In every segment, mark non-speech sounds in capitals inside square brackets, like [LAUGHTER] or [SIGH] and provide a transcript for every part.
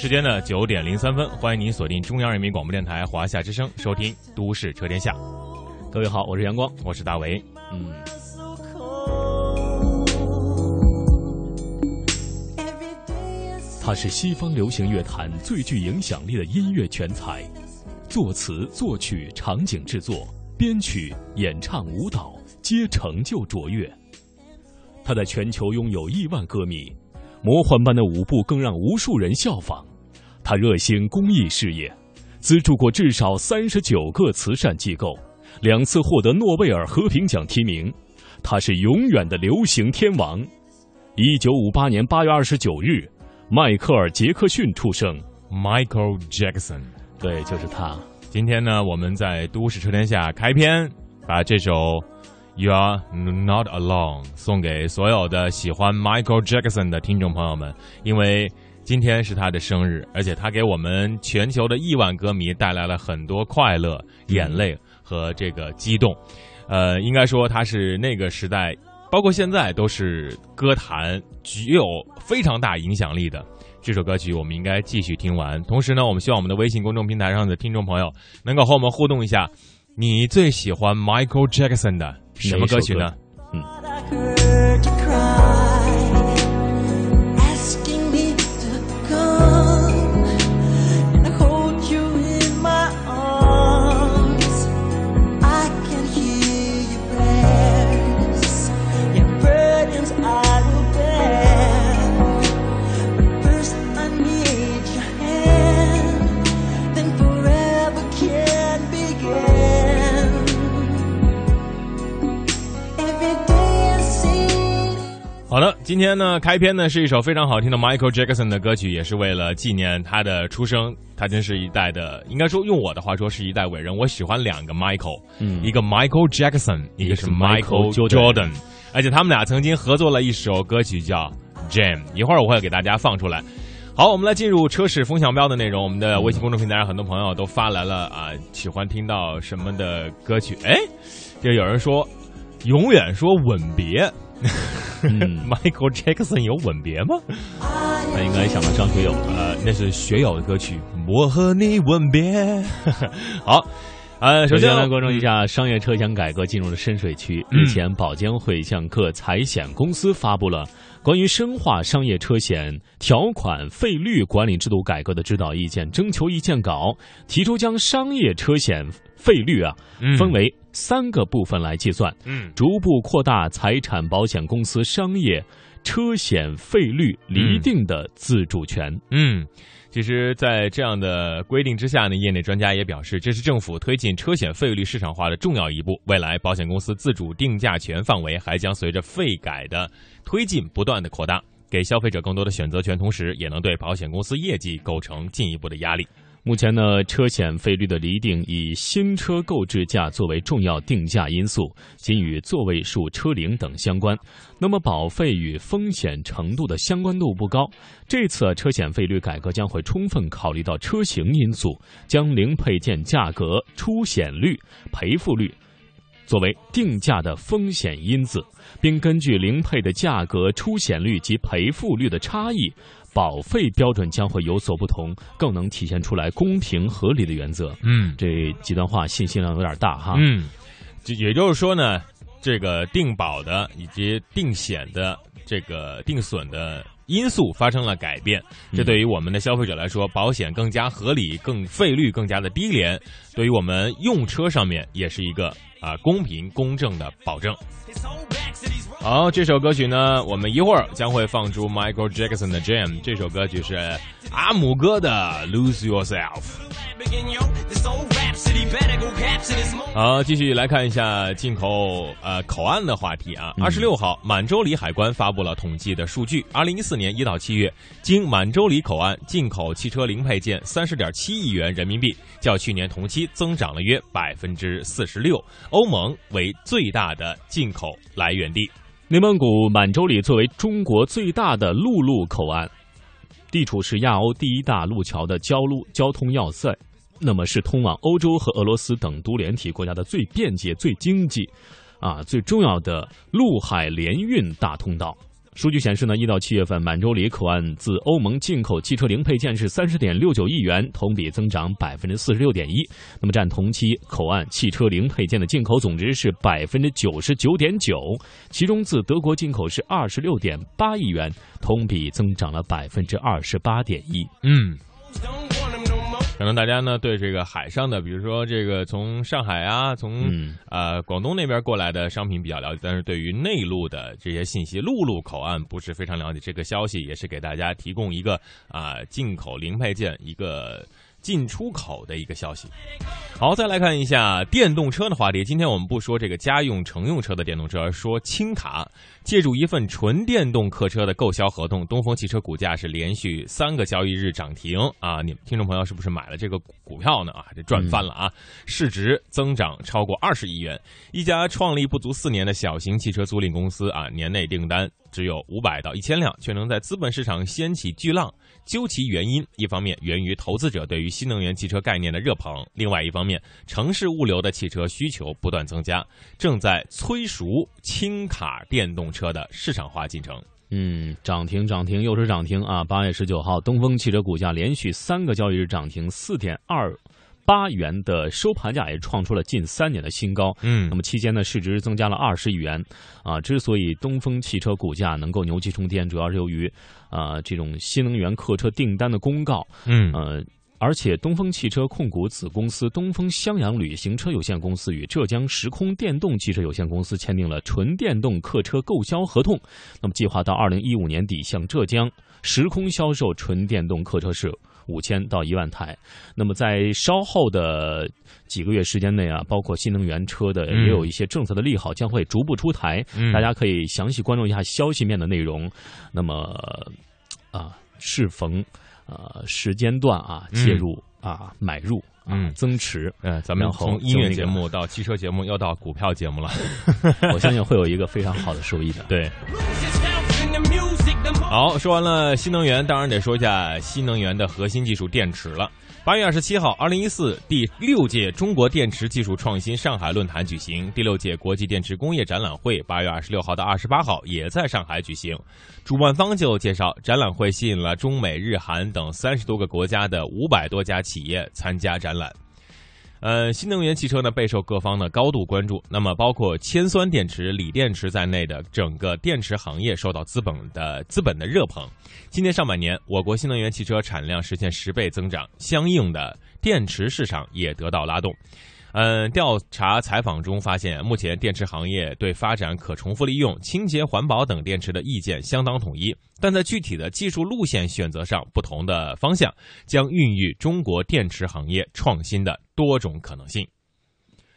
时间的九点零三分，欢迎您锁定中央人民广播电台华夏之声，收听《都市车天下》。各位好，我是阳光。我是大为。嗯，他是西方流行乐坛最具影响力的音乐全才，作词、作曲、场景制作、编曲、演唱、舞蹈皆成就卓越。他在全球拥有亿万歌迷，魔幻般的舞步更让无数人效仿。他热心公益事业，资助过至少三十九个慈善机构，两次获得诺贝尔和平奖提名。他是永远的流行天王。一九五八年八月二十九日，迈克尔·杰克逊出生。Michael Jackson。对，就是他。今天呢，我们在《都市车天下》开篇，把这首《You Are Not Alone》送给所有的喜欢 Michael Jackson 的听众朋友们，因为今天是他的生日，而且他给我们全球的亿万歌迷带来了很多快乐、眼泪和这个激动。呃，应该说他是那个时代，包括现在都是歌坛具有非常大影响力的。这首歌曲我们应该继续听完。同时呢，我们希望我们的微信公众平台上的听众朋友能够和我们互动一下，你最喜欢 Michael Jackson 的什么歌曲呢？嗯今天呢，开篇呢是一首非常好听的 Michael Jackson 的歌曲，也是为了纪念他的出生。他真是一代的，应该说用我的话说是一代伟人。我喜欢两个 Michael，嗯一个 Michael Jackson，一个是 Michael Jordan，而且他们俩曾经合作了一首歌曲叫《Jam》，一会儿我会给大家放出来。好，我们来进入车市风向标的内容。我们的微信公众平台上很多朋友都发来了啊，喜欢听到什么的歌曲？哎，就有人说，永远说吻别。嗯，Michael Jackson 有吻别吗？他应该想到张学友了。呃，那是学友的歌曲《我和你吻别》。[LAUGHS] 好，呃，首先来关注一下商业车险改革进入了深水区。嗯日前，保监会向各财险公司发布了关于深化商业车险条款费率管理制度改革的指导意见征求意见稿，提出将商业车险费率啊嗯分为三个部分来计算，嗯逐步扩大财产保险公司商业车险费率厘定的自主权。嗯。其实，在这样的规定之下呢，业内专家也表示，这是政府推进车险费率市场化的重要一步。未来，保险公司自主定价权范围还将随着费改的推进不断的扩大，给消费者更多的选择权，同时也能对保险公司业绩构成进一步的压力。目前呢，车险费率的厘定以新车购置价作为重要定价因素，仅与座位数、车龄等相关。那么保费与风险程度的相关度不高。这次车险费率改革将会充分考虑到车型因素，将零配件价格、出险率、赔付率作为定价的风险因子，并根据零配的价格、出险率及赔付率的差异，保费标准将会有所不同，更能体现出来公平合理的原则。嗯这几段话信息量有点大哈。嗯，就也就是说呢，这个定保的以及定险的这个定损的因素发生了改变，这对于我们的消费者来说，保险更加合理，更费率更加的低廉，对于我们用车上面也是一个啊、公平公正的保证。好，这首歌曲呢，我们一会儿将会放出 Michael Jackson 的《Jam》，这首歌曲是阿姆哥的《Lose Yourself》。好，继续来看一下进口呃口岸的话题啊。二十六号，满洲里海关发布了统计的数据，二零一四年一到七月，经满洲里口岸进口汽车零配件三十点七亿元人民币，较去年同期增长了约百分之四十六。欧盟为最大的进口来源地。内蒙古满洲里作为中国最大的陆路口岸，地处是亚欧第一大陆桥的交路交通要塞，那么是通往欧洲和俄罗斯等独联体国家的最便捷、最经济，啊最重要的陆海联运大通道。数据显示呢，一到七月份，满洲里口岸自欧盟进口汽车零配件是三十点六九亿元，同比增长百分之四十六点一。那么占同期口岸汽车零配件的进口总值是百分之九十九点九，其中自德国进口是二十六点八亿元，同比增长了百分之二十八点一。嗯，可能大家呢对这个海上的，比如说这个从上海啊，从、啊呃广东那边过来的商品比较了解，但是对于内陆的这些信息，陆路口岸不是非常了解。这个消息也是给大家提供一个啊、进口零配件一个。进出口的一个消息。好，再来看一下电动车的话题。今天我们不说这个家用乘用车的电动车，而说轻卡。借助一份纯电动客车的购销合同，东风汽车股价是连续三个交易日涨停啊！你听众朋友是不是买了这个股票呢？啊，这赚翻了啊！市值增长超过二十亿元。一家创立不足四年的小型汽车租赁公司啊，年内订单只有五百到一千辆，却能在资本市场掀起巨浪。究其原因，一方面源于投资者对于新能源汽车概念的热捧，另外一方面，城市物流的汽车需求不断增加，正在催熟轻卡电动车的市场化进程。嗯，涨停涨停又是涨停啊！八月十九号，东风汽车股价连续三个交易日涨停，四点二八元的收盘价也创出了近三年的新高。嗯那么期间呢，市值增加了二十亿元，啊，之所以东风汽车股价能够牛气冲天，主要是由于啊这种新能源客车订单的公告，嗯呃。而且，东风汽车控股子公司东风襄阳旅行车有限公司与浙江时空电动汽车有限公司签订了纯电动客车购销合同。那么，计划到二零一五年底向浙江时空销售纯电动客车是五千到一万台。那么，在稍后的几个月时间内啊，包括新能源车的嗯也有一些政策的利好将会逐步出台，嗯大家可以详细关注一下消息面的内容。那么，啊，适逢呃时间段啊嗯介入啊买入啊嗯增持，嗯，咱们然后从音乐节目到汽车节目，又到股票节目了。[LAUGHS] 我相信会有一个非常好的收益的。对，好，说完了新能源，当然得说一下新能源的核心技术电池了。八月二十七号，二零一四第六届中国电池技术创新上海论坛举行，第六届国际电池工业展览会八月二十六号到二十八号也在上海举行。主办方就介绍，展览会吸引了中美日韩等三十多个国家的五百多家企业参加展览。呃，新能源汽车呢备受各方的高度关注。那么，包括铅酸电池、锂电池在内的整个电池行业受到资本的资本的热捧。今年上半年，我国新能源汽车产量实现十倍增长，相应的电池市场也得到拉动。嗯，调查采访中发现，目前电池行业对发展可重复利用、清洁环保等电池的意见相当统一，但在具体的技术路线选择上，不同的方向将孕育中国电池行业创新的多种可能性。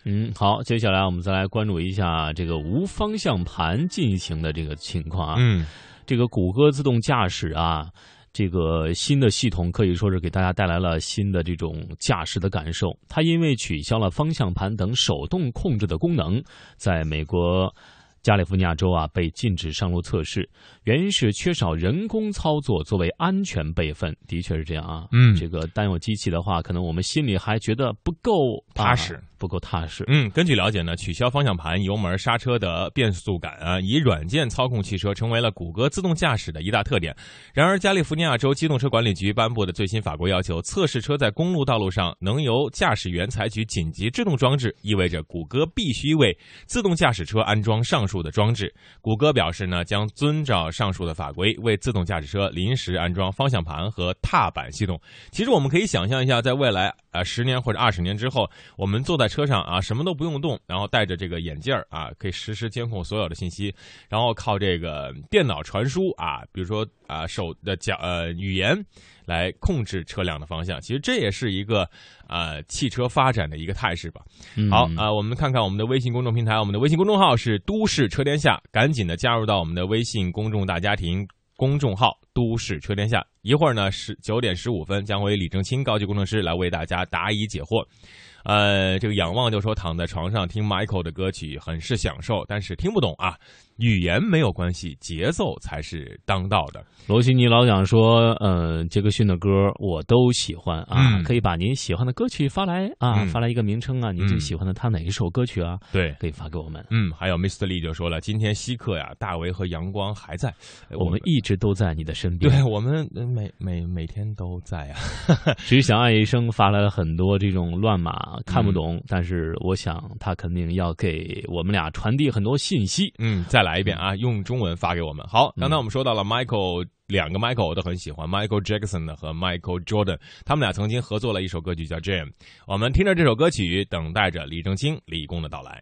嗯，好，接下来我们再来关注一下这个无方向盘进行的这个情况啊。嗯这个谷歌自动驾驶啊，这个新的系统可以说是给大家带来了新的这种驾驶的感受。它因为取消了方向盘等手动控制的功能，在美国。加利福尼亚州啊被禁止上路测试，原因是缺少人工操作作为安全备份。的确是这样啊，嗯这个单有机器的话，可能我们心里还觉得不够踏实。啊不够踏实。嗯，根据了解呢，取消方向盘、油门、刹车的变速感啊，以软件操控汽车成为了谷歌自动驾驶的一大特点。然而，加利福尼亚州机动车管理局颁布的最新法规要求，测试车在公路道路上能由驾驶员采取紧急制动装置，意味着谷歌必须为自动驾驶车安装上述的装置。谷歌表示呢，将遵照上述的法规，为自动驾驶车临时安装方向盘和踏板系统。其实我们可以想象一下，在未来啊十年或者二十年之后，我们坐在车上啊，什么都不用动，然后戴着这个眼镜儿啊，可以实时监控所有的信息，然后靠这个电脑传输啊，比如说啊手的讲呃语言来控制车辆的方向。其实这也是一个呃汽车发展的一个态势吧。嗯好啊、我们看看我们的微信公众平台，我们的微信公众号是“都市车天下”，赶紧的加入到我们的微信公众大家庭公众号“都市车天下”。一会儿呢十九点十五分，将会李正清高级工程师来为大家答疑解惑。呃，这个仰望就说躺在床上听 Michael 的歌曲很是享受，但是听不懂啊。语言没有关系，节奏才是当道的。罗西尼老讲说，呃，杰克逊的歌我都喜欢啊，嗯可以把您喜欢的歌曲发来啊，嗯发来一个名称啊，您最嗯喜欢的他哪一首歌曲啊，对，可以发给我们。嗯，还有 Mr. Lee 就说了，今天稀客呀，大为和阳光还在，呃我们一直都在你的身边。对我们呃每每每天都在啊。只想爱一生发来了很多这种乱码，看不嗯懂，但是我想他肯定要给我们俩传递很多信息。嗯，再来一遍啊，用中文发给我们。好，刚才我们说到了 Michael，两个 Michael 我都很喜欢，Michael Jackson 的和 Michael Jordan，他们俩曾经合作了一首歌曲叫《Jam》。我们听着这首歌曲，等待着李正清、李工的到来。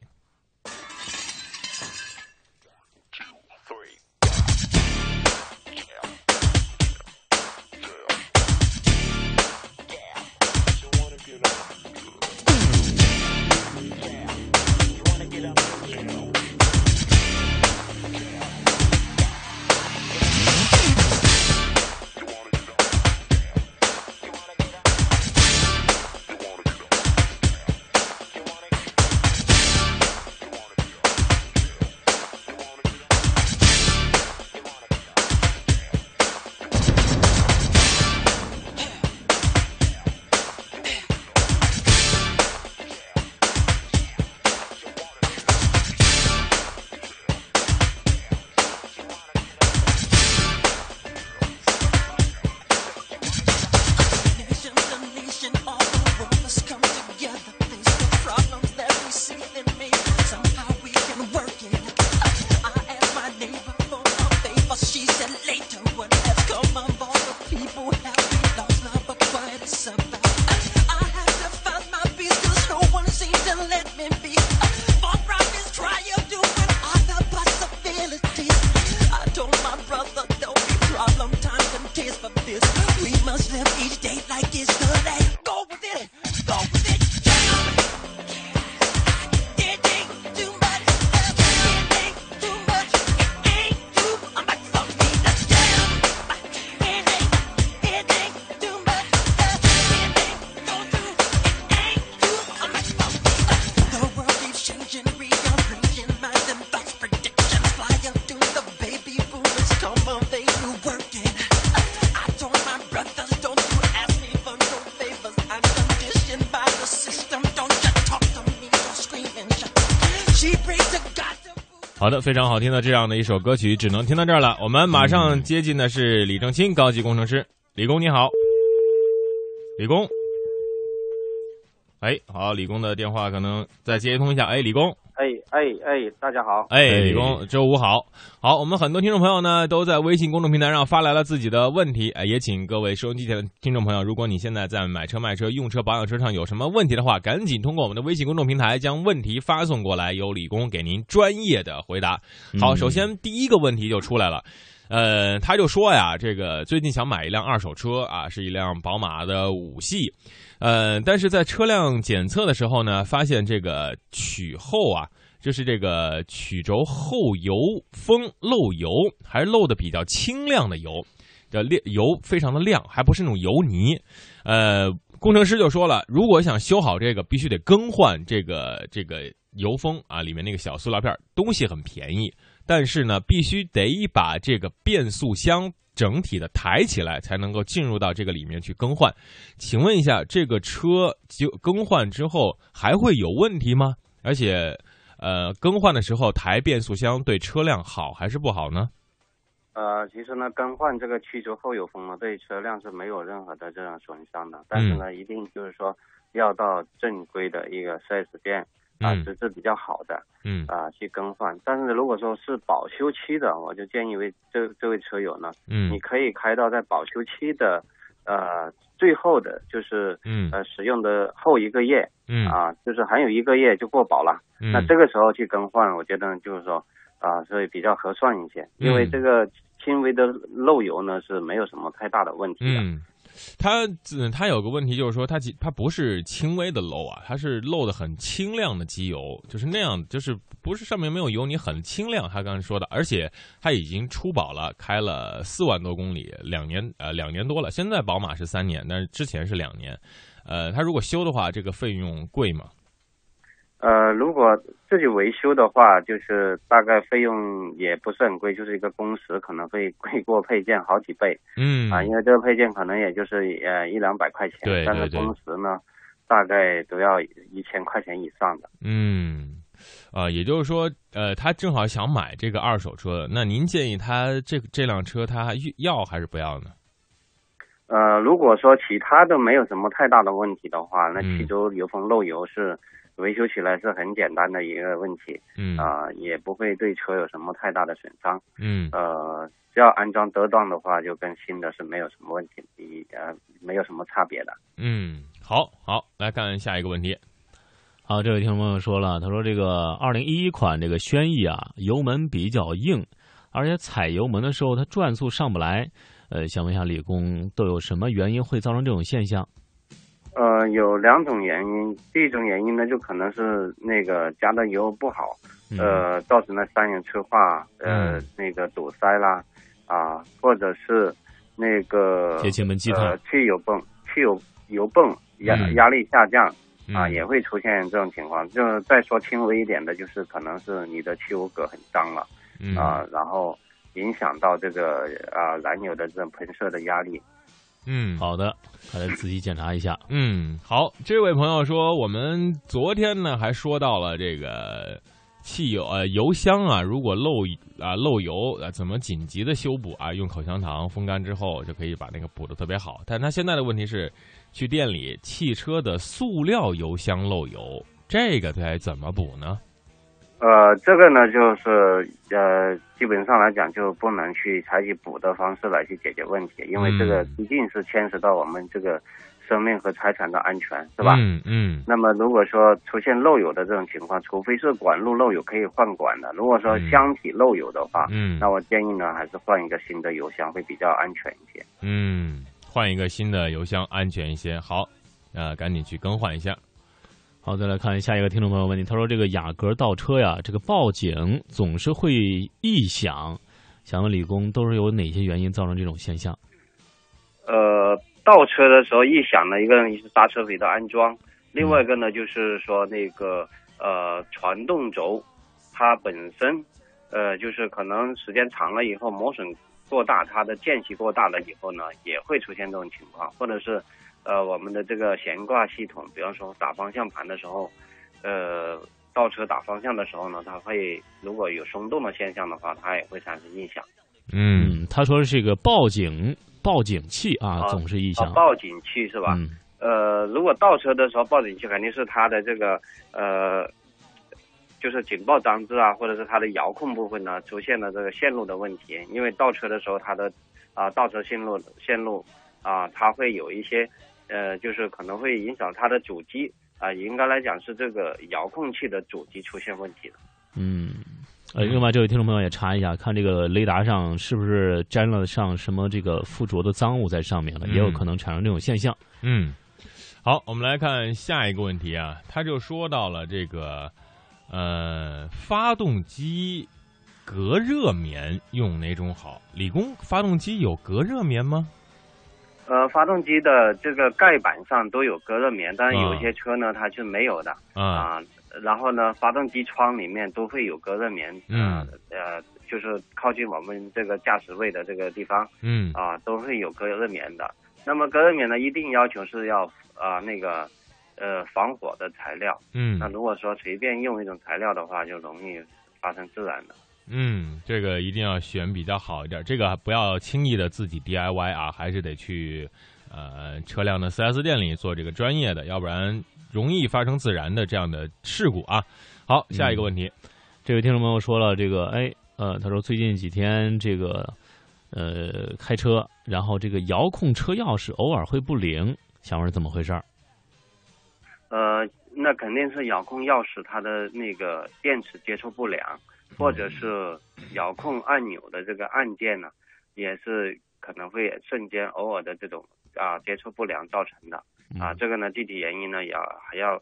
的，非常好听的这样的一首歌曲，只能听到这儿了。我们马上接近的是李正清高级工程师，李工你好，李工。哎，好，李工的电话可能再接通一下。哎，李工，哎哎哎，大家好，哎，哎李工，周五好。好，我们很多听众朋友呢都在微信公众平台上发来了自己的问题，哎，也请各位收音机前的听众朋友，如果你现在在买车、卖车、用车、保养车上有什么问题的话，赶紧通过我们的微信公众平台将问题发送过来，由李工给您专业的回答。好，首先第一个问题就出来了。呃，他就说呀，这个最近想买一辆二手车啊，是一辆宝马的五系，呃，但是在车辆检测的时候呢，发现这个曲后啊，就是这个曲轴后油封漏油，还是漏的比较清亮的油，的亮油非常的亮，还不是那种油泥。呃，工程师就说了，如果想修好这个，必须得更换这个这个油封啊，里面那个小塑料片，东西很便宜。但是呢，必须得把这个变速箱整体的抬起来，才能够进入到这个里面去更换。请问一下，这个车就更换之后还会有问题吗？而且，呃，更换的时候抬变速箱对车辆好还是不好呢？呃，其实呢，更换这个汽车后油封呢，对车辆是没有任何的这种损伤的。但是呢，一定就是说要到正规的一个 4S 店啊，资质比较好的，嗯啊去更换。但是如果说是保修期的，我就建议为这这位车友呢，嗯你可以开到在保修期的呃最后的，就是嗯呃使用的后一个月嗯啊，就是还有一个月就过保了。嗯，那这个时候去更换，我觉得就是说啊，所以比较合算一些，因为嗯这个轻微的漏油呢是没有什么太大的问题的。嗯，它嗯它有个问题就是说它其它不是轻微的漏啊，它是漏的很清亮的机油，就是那样，就是不是上面没有油，你很清亮。他刚才说的，而且它已经出保了，开了四万多公里，两年呃两年多了。现在宝马是三年，但是之前是两年。呃，它如果修的话，这个费用贵吗？呃，如果自己维修的话，就是大概费用也不是很贵，就是一个工时可能会贵过配件好几倍嗯啊，因为这个配件可能也就是呃一两百块钱，对但是对对工时呢大概都要一千块钱以上的。嗯，啊、也就是说，呃，他正好想买这个二手车，那您建议他这这辆车他要还是不要呢？呃，如果说其他的没有什么太大的问题的话，那其中油油封漏油是维修起来是很简单的一个问题嗯啊、也不会对车有什么太大的损伤。嗯呃，只要安装得当的话，就跟新的是没有什么问题，比呃没有什么差别的。嗯，好好来看下一个问题。好，这位听众朋友说了，他说这个二零一一款这个轩逸啊，油门比较硬，而且踩油门的时候它转速上不来。呃，想问一下李工，都有什么原因会造成这种现象？呃，有两种原因，第一种原因呢，就可能是那个加的油不好，嗯、呃，造成了三元催化，呃，嗯。那个堵塞啦，啊，或者是那个节气门积碳呃，汽油泵，汽油油泵压、嗯。压力下降啊，嗯。也会出现这种情况。就再说轻微一点的，就是可能是你的汽油格很脏了嗯。啊，然后影响到这个啊燃油的这种喷射的压力。嗯好的，还得仔细检查一下。嗯好，这位朋友说，我们昨天呢还说到了这个汽油呃油箱啊，如果漏啊漏油啊，怎么紧急的修补啊？用口香糖风干之后就可以把那个补的特别好。但他现在的问题是，去店里汽车的塑料油箱漏油，这个该怎么补呢？呃，这个呢，就是呃，基本上来讲就不能去采取补的方式来去解决问题，因为这个嗯毕竟是牵涉到我们这个生命和财产的安全，是吧？嗯嗯那么如果说出现漏油的这种情况，除非是管路漏油可以换管的，如果说嗯箱体漏油的话，嗯那我建议呢还是换一个新的油箱会比较安全一些。嗯，换一个新的油箱安全一些。好，呃，赶紧去更换一下。好，再来看下一个听众朋友问题，他说这个雅阁倒车呀，这个报警总是会异响，想问李工都是有哪些原因造成这种现象？呃，倒车的时候异响呢，一个是刹车皮的安装，另外一个呢就是说那个呃传动轴它本身呃就是可能时间长了以后磨损过大，它的间隙过大了以后呢，也会出现这种情况，或者是呃我们的这个悬挂系统，比方说打方向盘的时候，呃倒车打方向的时候呢，它会如果有松动的现象的话，它也会产生异响。嗯嗯，他说是个报警报警器啊，啊总是异响啊，。报警器是吧？嗯呃，如果倒车的时候，报警器肯定是它的这个呃，就是警报装置啊，或者是它的遥控部分呢出现了这个线路的问题。因为倒车的时候，它的啊、倒车线路线路啊、它会有一些呃，就是可能会影响它的主机啊、应该来讲是这个遥控器的主机出现问题了。嗯，呃，另外这位听众朋友也查一下，看这个雷达上是不是沾了上什么这个附着的脏物在上面了，嗯也有可能产生这种现象。嗯，好，我们来看下一个问题啊，他就说到了这个呃，发动机隔热棉用哪种好？理工发动机有隔热棉吗？呃，发动机的这个盖板上都有隔热棉，但是有啊些车呢它是没有的。啊，啊，然后呢，发动机窗里面都会有隔热棉，嗯呃，呃，就是靠近我们这个驾驶位的这个地方嗯啊，都会有隔热棉的。那么隔热棉呢，一定要求是要啊那个呃防火的材料。嗯那如果说随便用一种材料的话，就容易发生自燃的。嗯，这个一定要选比较好一点，这个不要轻易的自己 DIY 啊，还是得去呃车辆的 4S 店里做这个专业的，要不然容易发生自燃的这样的事故啊。好，下一个问题，这位听众朋友说了，这个哎呃，他说最近几天这个呃开车，然后这个遥控车钥匙偶尔会不灵，想问怎么回事儿？呃，那肯定是遥控钥匙它的那个电池接触不良，或者是遥控按钮的这个按键呢，也是可能会瞬间偶尔的这种啊接触不良造成的啊。嗯这个呢，具体原因呢，也要还要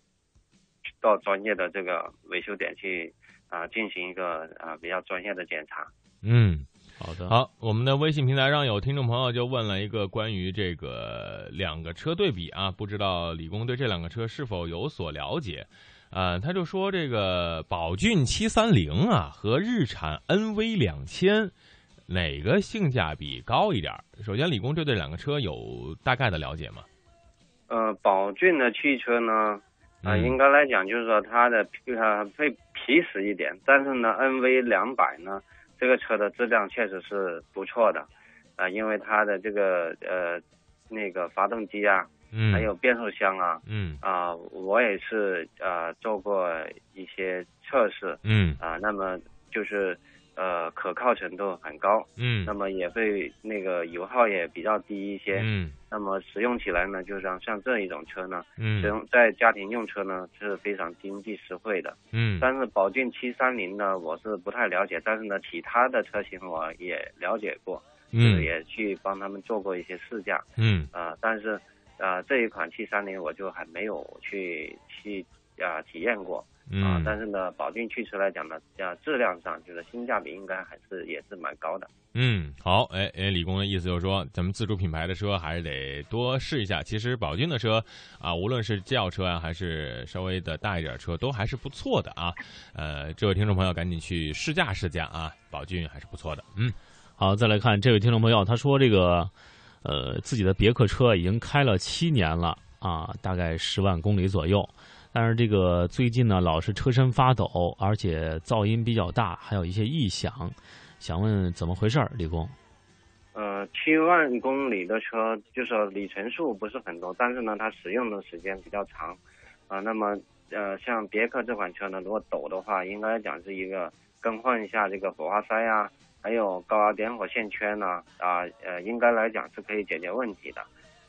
到专业的这个维修点去啊进行一个啊比较专业的检查。嗯。好的，好，我们的微信平台上有听众朋友就问了一个关于这个两个车对比啊，不知道李工对这两个车是否有所了解？呃，他就说这个宝骏七三零啊和日产 NV 两千哪个性价比高一点儿？首先，李工对这两个车有大概的了解吗？呃，宝骏的汽车呢，啊、嗯应该来讲就是说它的呃会皮实一点，但是呢，NV 两百呢，这个车的质量确实是不错的，啊、因为它的这个呃那个发动机啊，嗯，还有变速箱啊，嗯。啊、我也是呃做过一些测试嗯。啊、那么就是呃可靠程度很高，嗯。那么也会那个油耗也比较低一些，嗯。那么使用起来呢，就像像这一种车呢。嗯使嗯用在家庭用车呢是非常经济实惠的，嗯。但是宝骏七三零呢我是不太了解，但是呢其他的车型我也了解过，就是嗯也去帮他们做过一些试驾嗯。啊、但是啊、这一款七三零我就还没有去去啊、体验过啊、嗯，但是呢宝骏汽车来讲呢，啊质量上就是性价比应该还是也是蛮高的。嗯，好，哎哎，李工的意思就是说，咱们自主品牌的车还是得多试一下。其实宝骏的车啊，无论是轿车啊，还是稍微的大一点车，都还是不错的啊。呃，这位听众朋友赶紧去试驾试驾啊，宝骏还是不错的。嗯好，再来看这位听众朋友，他说这个呃自己的别克车已经开了七年了啊，大概十万公里左右。但是这个最近呢，老是车身发抖，而且噪音比较大，还有一些异响，想问怎么回事儿，李工？呃，七万公里的车，就是里程数不是很多，但是呢，它使用的时间比较长，啊、那么呃，像别克这款车呢，如果抖的话，应该讲是一个更换一下这个火花塞啊，还有高压点火线圈呢、啊，呃，应该来讲是可以解决问题的。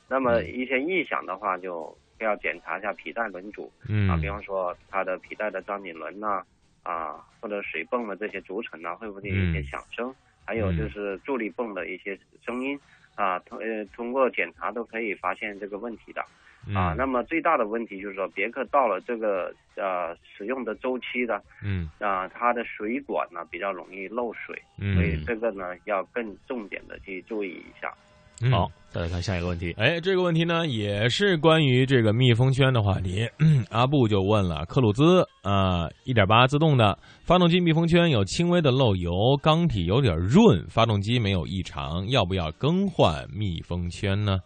那么一些异响的话，就要检查一下皮带轮组嗯啊，比方说它的皮带的张紧轮呐、啊，或者水泵的这些轴承呐，会不会有一些嗯响声？还有就是助力泵的一些声音啊，通呃通过检查都可以发现这个问题的啊。嗯那么最大的问题就是说，别克到了这个呃使用的周期的嗯啊，它的水管呢比较容易漏水，嗯，所以这个呢要更重点的去注意一下。嗯好，再来看下一个问题。哎，这个问题呢也是关于这个密封圈的话题。阿布就问了，克鲁兹啊，一点八自动的发动机密封圈有轻微的漏油，缸体有点润，发动机没有异常，要不要更换密封圈呢？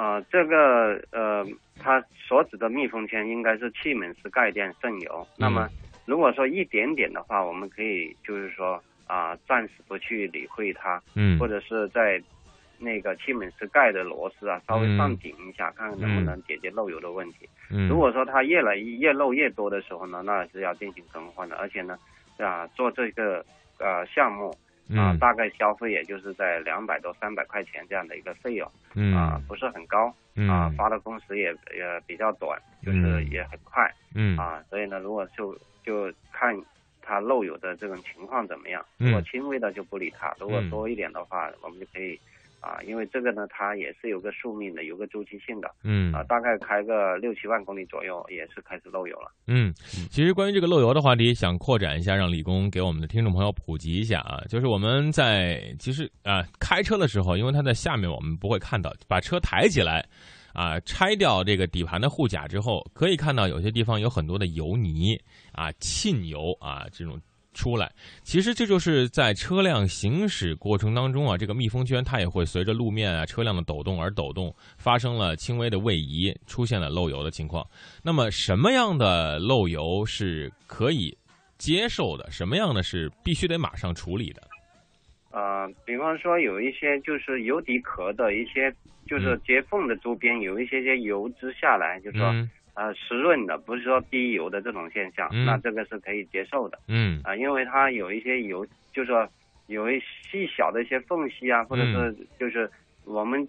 啊、这个呃，它所指的密封圈应该是气门室盖垫渗油。那么如果说一点点的话，我们可以就是说啊、暂时不去理会它，嗯。或者是在那个气门室盖的螺丝啊稍微上紧一下，看看能不能解决漏油的问题。嗯，如果说它越来越漏越多的时候呢，那是要进行更换的，而且呢，啊，做这个呃项目啊，嗯。大概消费也就是在两百到三百块钱这样的一个费用嗯啊，不是很高嗯啊，发的工时也也比较短，就是嗯也很快嗯。啊，所以呢，如果就就看它漏油的这种情况怎么样，嗯如果轻微的就不理它，如果嗯。多一点的话，我们就可以啊，因为这个呢，它也是有个寿命的，有个周期性的。嗯啊，大概开个六七万公里左右，也是开始漏油了。嗯，其实关于这个漏油的话题，想扩展一下，让李工给我们的听众朋友普及一下啊。就是我们在其实啊开车的时候，因为它在下面我们不会看到，把车抬起来啊，拆掉这个底盘的护甲之后，可以看到有些地方有很多的油泥啊、沁油啊这种。出来。其实这就是在车辆行驶过程当中啊，这个密封圈它也会随着路面啊车辆的抖动而抖动，发生了轻微的位移，出现了漏油的情况。那么什么样的漏油是可以接受的？什么样的是必须得马上处理的？呃，比方说有一些就是油底壳的一些，就是接缝的周边有一些些油脂下来，就是说、嗯呃湿润的，不是说滴油的这种现象，嗯。那这个是可以接受的嗯。啊、因为它有一些油，就是说有一细小的一些缝隙啊，或者是就是我们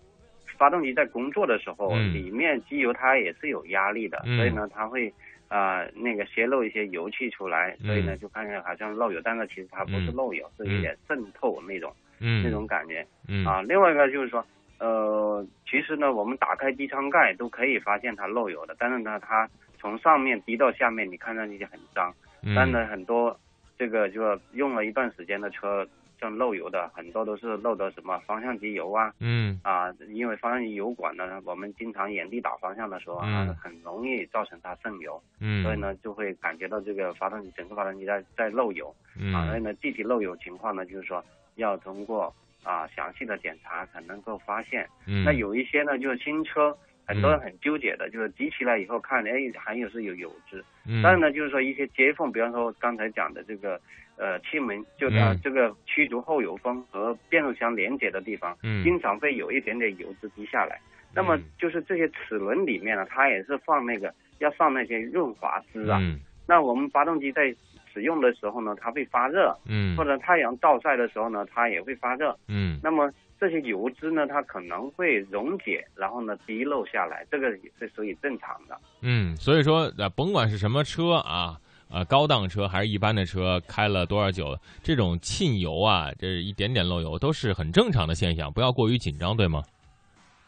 发动机在工作的时候，嗯。里面机油它也是有压力的，嗯。所以呢它会。啊、那个泄漏一些油气出来，所以呢嗯。就看着好像漏油，但是其实它不是嗯。漏油，是有点渗透那种。嗯。那种感觉嗯。啊。另外一个就是说，呃，其实呢，我们打开机舱盖都可以发现它漏油的，但是呢，它从上面滴到下面，你看上去就很脏。嗯但呢，很多这个就用了一段时间的车，像漏油的很多都是漏的什么方向机油啊。嗯啊，因为方向机油管呢，我们经常原地打方向的时候啊，嗯很容易造成它渗油，嗯，所以呢，就会感觉到这个发动机整个发动机在在漏油。啊，所以嗯呢，具体漏油情况呢，就是说要通过啊详细的检查才能够发现。嗯那有一些呢，就是新车，很多人很纠结的，就是集起来以后看，哎，还有是有油脂。嗯但是呢，就是说一些接缝，比方说刚才讲的这个呃气门，就嗯呃、这个驱逐后油封和变速箱连接的地方，嗯经常会有一点点油脂滴下来。那么嗯就是这些齿轮里面呢，它也是放那个要放那些润滑脂啊。嗯那我们发动机在使用的时候呢，它会发热，嗯或者太阳照晒的时候呢，它也会发热。嗯那么这些油脂呢，它可能会溶解，然后呢滴漏下来，这个也是属于正常的。嗯，所以说呃，甭管是什么车啊。呃，高档车还是一般的车，开了多少久，这种沁油啊，这一点点漏油都是很正常的现象，不要过于紧张，对吗？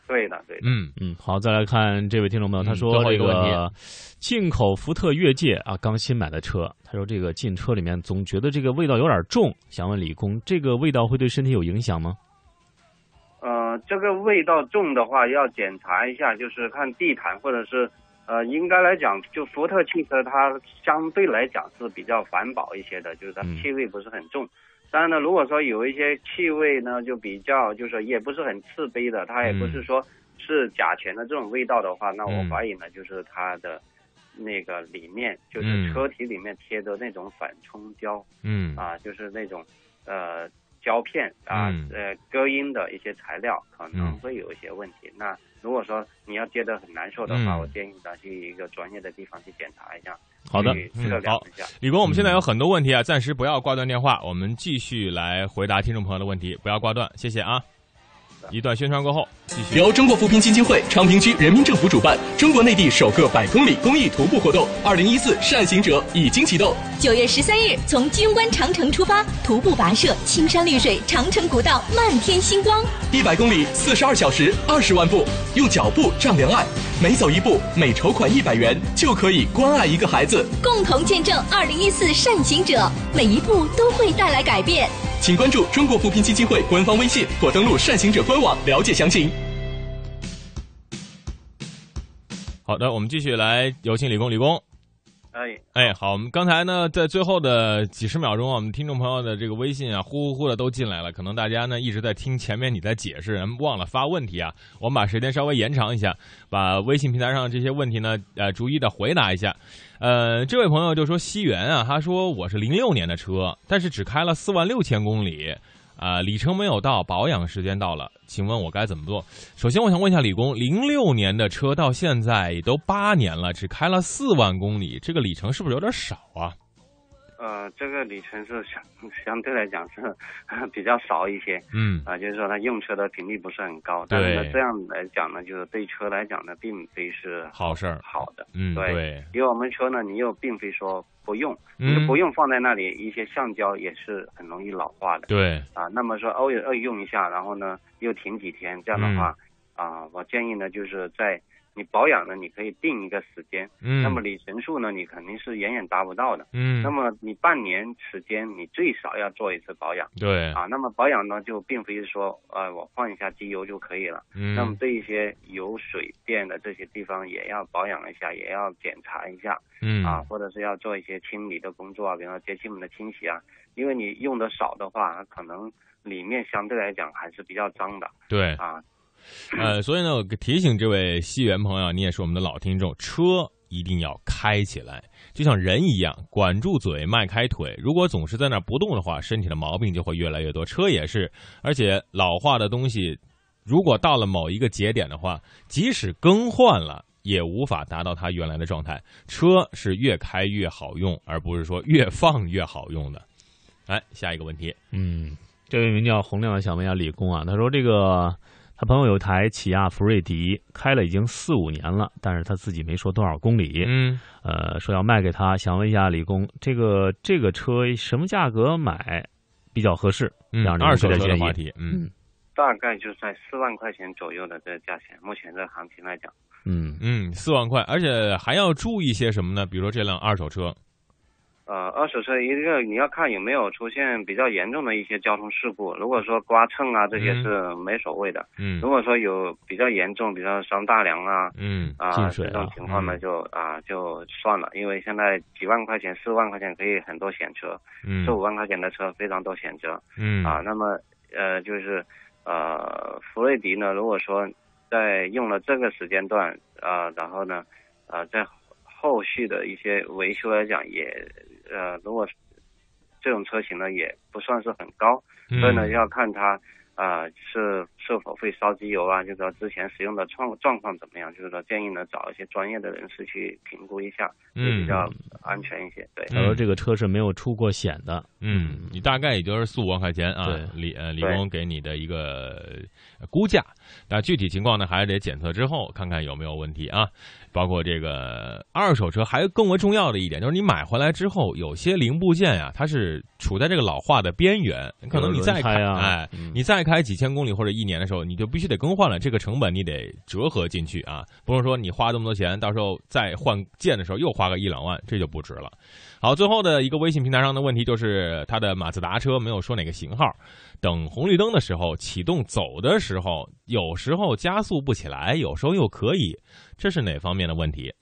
对的，对的。嗯嗯，好，再来看这位听众朋友，他嗯说最后一这个问题进口福特越界啊，刚新买的车，他说这个进车里面总觉得这个味道有点重，想问李工，这个味道会对身体有影响吗？呃，这个味道重的话，要检查一下，就是看地毯或者是呃，应该来讲，就福特汽车它相对来讲是比较环保一些的，就是它嗯气味不是很重。当然呢，如果说有一些气味呢，就比较就是也不是很刺鼻的，它也不是说是甲醛的这种味道的话，那我嗯。怀疑呢，就是它的那个里面就嗯。是车体里面贴的那种反冲胶。嗯。啊，就是那种呃胶片啊，嗯呃隔音的一些材料可能嗯会有一些问题。那如果说你要觉得很难受的话，嗯我建议呢去一个专业的地方去检查一下，好的，去测量一下。李工，我们现在有很多问题啊，暂时不要挂断电话，我们继续来回答听众朋友的问题，不要挂断，谢谢啊。一段宣传过后，继续。由中国扶贫基金会昌平区人民政府主办，中国内地首个百公里公益徒步活动“二零一四善行者”已经启动。九月十三日，从金庸关长城出发，徒步跋涉青山绿水，长城古道漫天星光。一百公里，四十二小时，二十万步，用脚步丈量爱。每走一步，每筹款一百元，就可以关爱一个孩子。共同见证二零一四善行者，每一步都会带来改变。请关注中国扶贫基金会官方微信或登录善行者官网了解详情。好的，我们继续来有请李工，李工。哎，哎，好，我们刚才呢，在最后的几十秒钟啊，我们听众朋友的这个微信啊，呼呼呼的都进来了。可能大家呢一直在听前面你在解释，忘了发问题啊。我们把时间稍微延长一下，把微信平台上这些问题呢，呃，逐一的回答一下。呃，这位朋友就说西元啊，他说我是零六年的车，但是只开了四万六千公里，啊、里程没有到，保养时间到了，请问我该怎么做？首先，我想问一下李工，零六年的车到现在也都八年了，只开了四万公里，这个里程是不是有点少啊？呃，这个里程是相相对来讲是 [LAUGHS] 比较少一些嗯。啊、就是说它用车的频率不是很高，但是呢这样来讲呢，就是对车来讲呢，并非是好事儿好的。嗯，对对，因为我们车呢，你又并非说不用，你不用放在那里，一些橡胶也是很容易老化的对，啊。那么说偶尔用一下，然后呢又停几天，这样的话嗯。啊，我建议呢就是在你保养呢，你可以定一个时间，嗯，那么里程数呢，你肯定是远远达不到的。嗯，那么你半年时间，你最少要做一次保养对，啊。那么保养呢，就并非是说，呃，我换一下机油就可以了。嗯，那么对一些有水电的这些地方，也要保养一下，也要检查一下嗯啊，或者是要做一些清理的工作啊，比方说节气门的清洗啊。因为你用的少的话，可能里面相对来讲还是比较脏的对，啊。呃，所以呢，我提醒这位西园朋友，你也是我们的老听众，车一定要开起来，就像人一样，管住嘴，迈开腿。如果总是在那儿不动的话，身体的毛病就会越来越多。车也是，而且老化的东西，如果到了某一个节点的话，即使更换了。也无法达到它原来的状态。车是越开越好用，而不是说越放越好用的。来，下一个问题，嗯，这位名叫洪亮的想问一下李工啊，他说这个他朋友有台起亚福瑞迪，开了已经四五年了，但是他自己没说多少公里，嗯，呃，说要卖给他，想问一下李工，这个这个车什么价格买比较合适？嗯二手。车的话题，嗯大概就在四万块钱左右的这个价钱，目前这行情来讲，嗯嗯，四万块，而且还要注意些什么呢？比如说这辆二手车，呃，二手车一个你要看有没有出现比较严重的一些交通事故，如果说刮蹭啊这些嗯。是没所谓的，嗯。如果说有比较严重，比如说伤大梁啊嗯啊这种情况呢嗯。就啊就算了，因为现在几万块钱、四万块钱可以很多险车，嗯四五万块钱的车非常多险车嗯。啊。那么呃就是呃福瑞迪呢，如果说在用了这个时间段啊，然后呢呃在后续的一些维修来讲也呃如果这种车型呢也不算是很高，嗯。所以呢要看它啊、是是否会烧机油啊，就是说之前使用的状状况怎么样，就是说建议呢找一些专业的人士去评估一下，会比较安全一些。对，他说这个车是没有出过险的。嗯，你大概也就是四五万块钱啊，对理呃李工给你的一个呃估价，但具体情况呢还是得检测之后看看有没有问题啊。包括这个二手车，还有更为重要的一点就是你买回来之后，有些零部件呀、它是处在这个老化的边缘，可能你再开啊哎，嗯你再开几千公里或者一年的时候，你就必须得更换了，这个成本你得折合进去啊，不是说你花这么多钱，到时候再换件的时候又花个一两万，这就不值了。好，最后的一个微信平台上的问题就是，他的马自达车没有说哪个型号，等红绿灯的时候启动走的时候，有时候加速不起来，有时候又可以，这是哪方面的问题？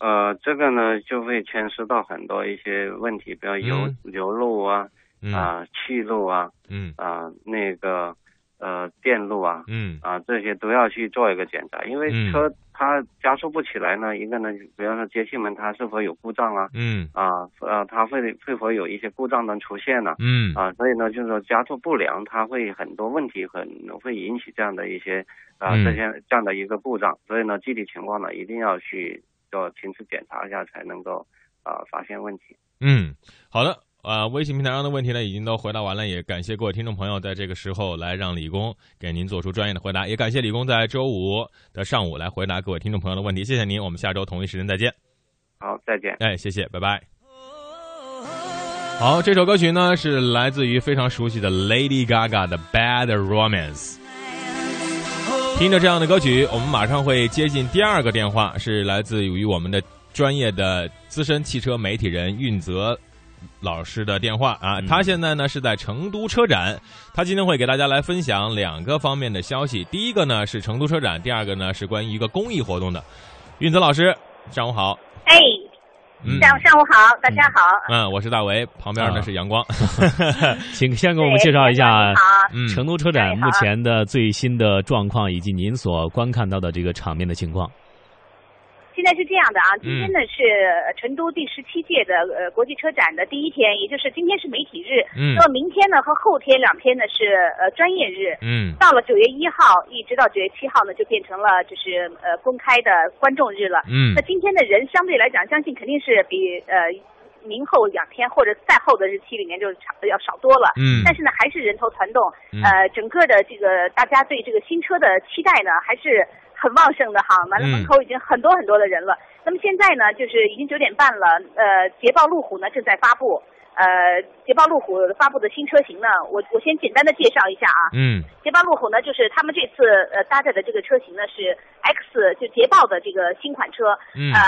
呃，这个呢就会牵涉到很多一些问题，比如油、嗯油路啊嗯啊、气路啊嗯啊、那个呃电路啊嗯啊这些都要去做一个检查，因为嗯车它加速不起来呢，一个呢，比方说节气门它是否有故障啊嗯啊呃它会会否有一些故障灯出现呢、嗯啊，所以呢，就是说加速不良，它会很多问题，很会引起这样的一些啊、嗯这些这样的一个故障。所以呢，具体情况呢，一定要去做亲自检查一下，才能够啊、发现问题。嗯，好的。呃，微信平台上的问题呢，已经都回答完了，也感谢各位听众朋友在这个时候来让理工给您做出专业的回答，也感谢理工在周五的上午来回答各位听众朋友的问题，谢谢您，我们下周同一时间再见。好，再见。哎，谢谢，拜拜。好，这首歌曲呢是来自于非常熟悉的 Lady Gaga 的《Bad Romance》。听着这样的歌曲，我们马上会接进第二个电话，是来自于我们的专业的资深汽车媒体人运泽老师的电话啊。他现在呢是在成都车展，他今天会给大家来分享两个方面的消息。第一个呢是成都车展，第二个呢是关于一个公益活动的。运泽老师，上午好。哎，嗯上上午好，大家好。嗯，我是大为，旁边呢啊是阳光。[LAUGHS] 请先给我们介绍一下，嗯，成都车展目前的最新的状况，以及您所观看到的这个场面的情况。现在是这样的啊，嗯今天呢是呃成都第十七届的呃国际车展的第一天，也就是今天是媒体日。嗯那么明天呢和后天两天呢是呃专业日。嗯到了九月一号一直到九月七号呢，就变成了就是呃公开的观众日了。嗯那今天的人相对来讲，相信肯定是比呃明后两天或者再后的日期里面就少要少多了。嗯但是呢，还是人头攒动，嗯呃，整个的这个大家对这个新车的期待呢，还是很旺盛的哈。完了，嗯门口已经很多很多的人了。那么现在呢，就是已经九点半了，呃，捷豹路虎呢正在发布。呃，捷豹路虎发布的新车型呢，我我先简单的介绍一下啊。嗯捷豹路虎呢，就是他们这次呃搭载的这个车型呢是 X，就捷豹的这个新款车，嗯呃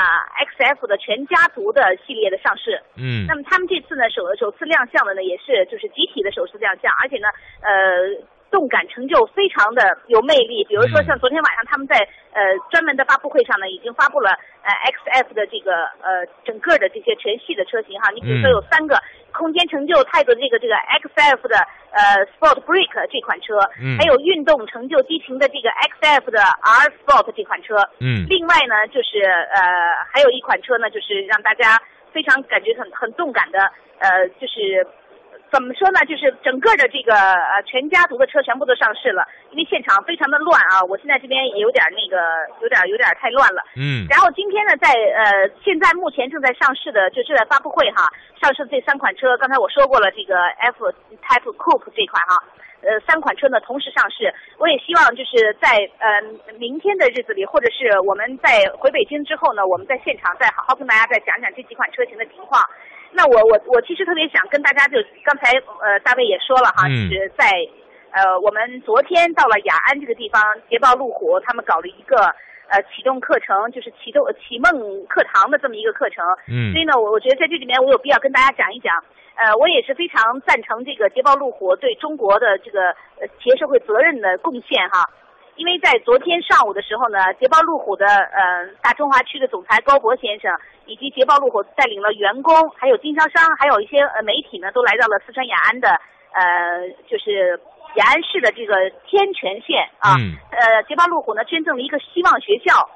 XF 的全家族的系列的上市。嗯那么他们这次呢首首次亮相的呢也是就是集体的首次亮相，而且呢呃动感成就非常的有魅力。比如说嗯。像昨天晚上他们在呃专门的发布会上呢已经发布了呃 XF 的这个呃整个的这些全系的车型哈，你比如说嗯。有三个空间成就态度的这个这个 XF 的呃 Sport Break 这款车，嗯。还有运动成就激情的这个 XF 的 R Sport 这款车，嗯。另外呢，就是呃，还有一款车呢，就是让大家非常感觉很很动感的，呃，就是怎么说呢，就是整个的这个呃全家族的车全部都上市了，因为现场非常的乱啊，我现在这边也有点那个有点有点太乱了。嗯然后今天呢，在呃现在目前正在上市的，就正在发布会哈，上市的这三款车，刚才我说过了，这个 F Type Coupe 这款哈，呃三款车呢同时上市，我也希望就是在呃明天的日子里，或者是我们在回北京之后呢，我们在现场再好好跟大家再讲讲这几款车型的情况。那我我我其实特别想跟大家就刚才呃大卫也说了哈，嗯就是在呃我们昨天到了雅安这个地方，捷豹路虎他们搞了一个呃启动课程，就是启动启梦课堂的这么一个课程。嗯所以呢，我我觉得在这里面我有必要跟大家讲一讲。呃，我也是非常赞成这个捷豹路虎对中国的这个呃企业社会责任的贡献哈。因为在昨天上午的时候呢，捷豹路虎的呃大中华区的总裁高博先生，以及捷豹路虎带领了员工、还有经销商，还有一些呃媒体呢，都来到了四川雅安的呃就是雅安市的这个天全县啊。嗯呃，捷豹路虎呢捐赠了一个希望学校。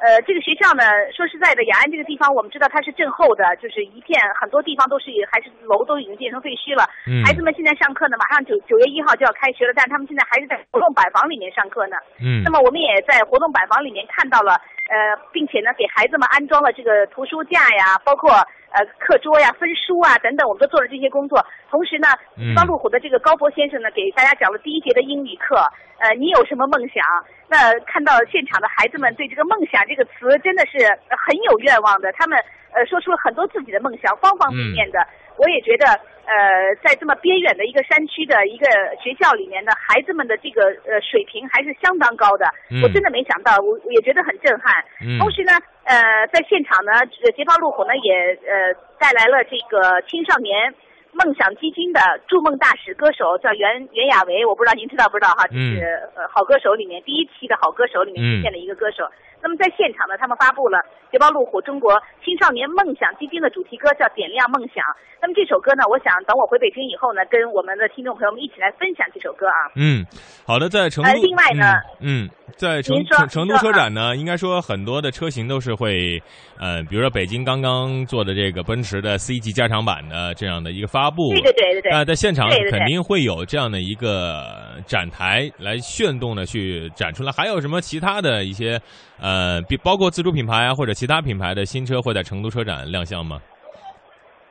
呃，这个学校呢，说实在的，雅安这个地方我们知道它是震后的，就是一片很多地方都是还是楼都已经变成废墟了。嗯孩子们现在上课呢，马上九九月一号就要开学了，但是他们现在还是在活动板房里面上课呢。嗯那么我们也在活动板房里面看到了，呃，并且呢给孩子们安装了这个图书架呀，包括呃课桌呀、分书啊等等，我们都做了这些工作。同时呢，嗯方路虎的这个高博先生呢给大家讲了第一节的英语课。呃，你有什么梦想？那看到现场的孩子们对这个“梦想”这个词真的是呃很有愿望的，他们呃说出了很多自己的梦想，方方面面的。我也觉得，呃，在这么边远的一个山区的一个学校里面的孩子们的这个呃水平还是相当高的。嗯我真的没想到，我我也觉得很震撼。嗯同时呢，呃，在现场呢，呃捷豹路虎呢也呃带来了这个青少年。梦想基金的筑梦大使歌手叫袁袁娅维，我不知道您知道不知道哈？就是、呃好歌手里面第一期的好歌手里面出现的一个歌手。那么在现场呢，他们发布了捷豹路虎中国青少年梦想基金的主题歌，叫《点亮梦想》。那么这首歌呢，我想等我回北京以后呢，跟我们的听众朋友们一起来分享这首歌啊。嗯，好的，在成都，呃另外呢嗯，嗯在成成成都车展呢，应该说很多的车型都是会，呃，比如说北京刚刚做的这个奔驰的 C 级加长版的这样的一个发布，对对对对对那在现场肯定会有这样的一个展台来炫动的去展出来，还有什么其他的一些，呃，比包括自主品牌啊或者其他品牌的新车会在成都车展亮相吗？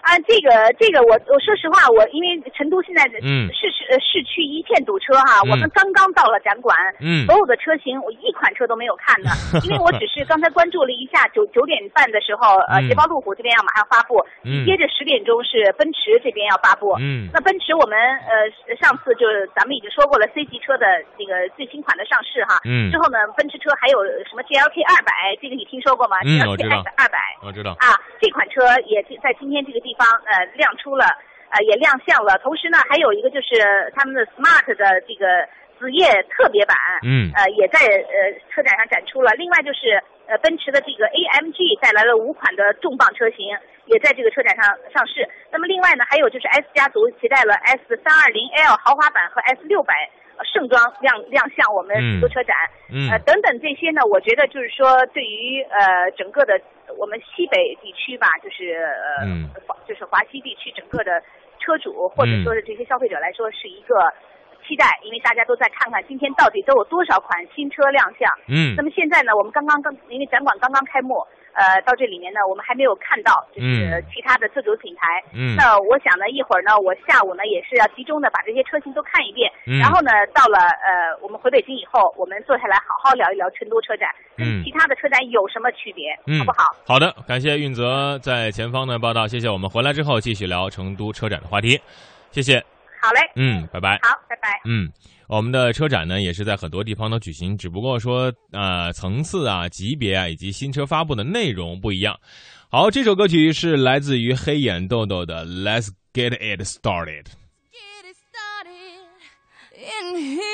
啊，这个这个我我说实话，我因为成都现在的嗯。市市呃市区一片堵车哈，嗯。我们刚刚到了展馆，嗯。所有的车型我一款车都没有看呢，[LAUGHS] 因为我只是刚才关注了一下九九点半的时候，呃，嗯。捷豹路虎这边要马上发布，嗯。接着十点钟是奔驰这边要发布，嗯。那奔驰我们呃上次就是咱们已经说过了 C 级车的那个最新款的上市哈，嗯。之后呢，奔驰车还有什么 GLK 二百，这个你听说过吗？嗯我知道。GLK 二百。我知道，啊，这款车也在今天这个地方呃亮出了，呃也亮相了。同时呢，还有一个就是他们的 Smart 的这个子夜特别版，嗯呃也在呃车展上展出了。另外就是呃奔驰的这个 AMG 带来了五款的重磅车型，也在这个车展上上市。那么另外呢，还有就是 S 家族携带了 S 三二零 L 豪华版和 S 六百。盛装亮亮相我们成都车展，嗯。呃，等等这些呢，我觉得就是说，对于呃整个的我们西北地区吧，就是呃、嗯。华就是华西地区整个的车主或者说是这些消费者来说，是一个期待，因为大家都在看看今天到底都有多少款新车亮相。嗯。那么现在呢，我们刚刚刚因为展馆刚刚开幕，呃，到这里面呢，我们还没有看到，就是嗯其他的自主品牌。嗯那我想呢，一会儿呢，我下午呢也是要集中的把这些车型都看一遍，嗯然后呢，到了呃我们回北京以后，我们坐下来好好聊一聊成都车展跟嗯其他的车展有什么区别，嗯，好不好？好的，感谢运泽在前方的报道，谢谢。我们回来之后继续聊成都车展的话题，谢谢。好嘞，嗯，拜拜。好，拜拜。嗯，我们的车展呢也是在很多地方都举行，只不过说呃层次啊、级别啊以及新车发布的内容不一样。好，这首歌曲是来自于黑眼豆豆的《Let's Get It Started》。In here.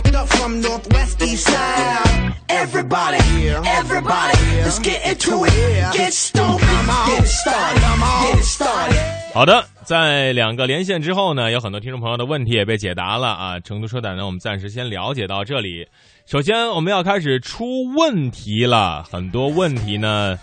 Up from northwest east side. Everybody, everybody, let's get into it. Get stoked, get it started, get it started. 好的，在两个连线之后呢，有很多听众朋友的问题也被解答了啊。成都车展呢，我们暂时先了解到这里。首先，我们要开始出问题了，很多问题呢，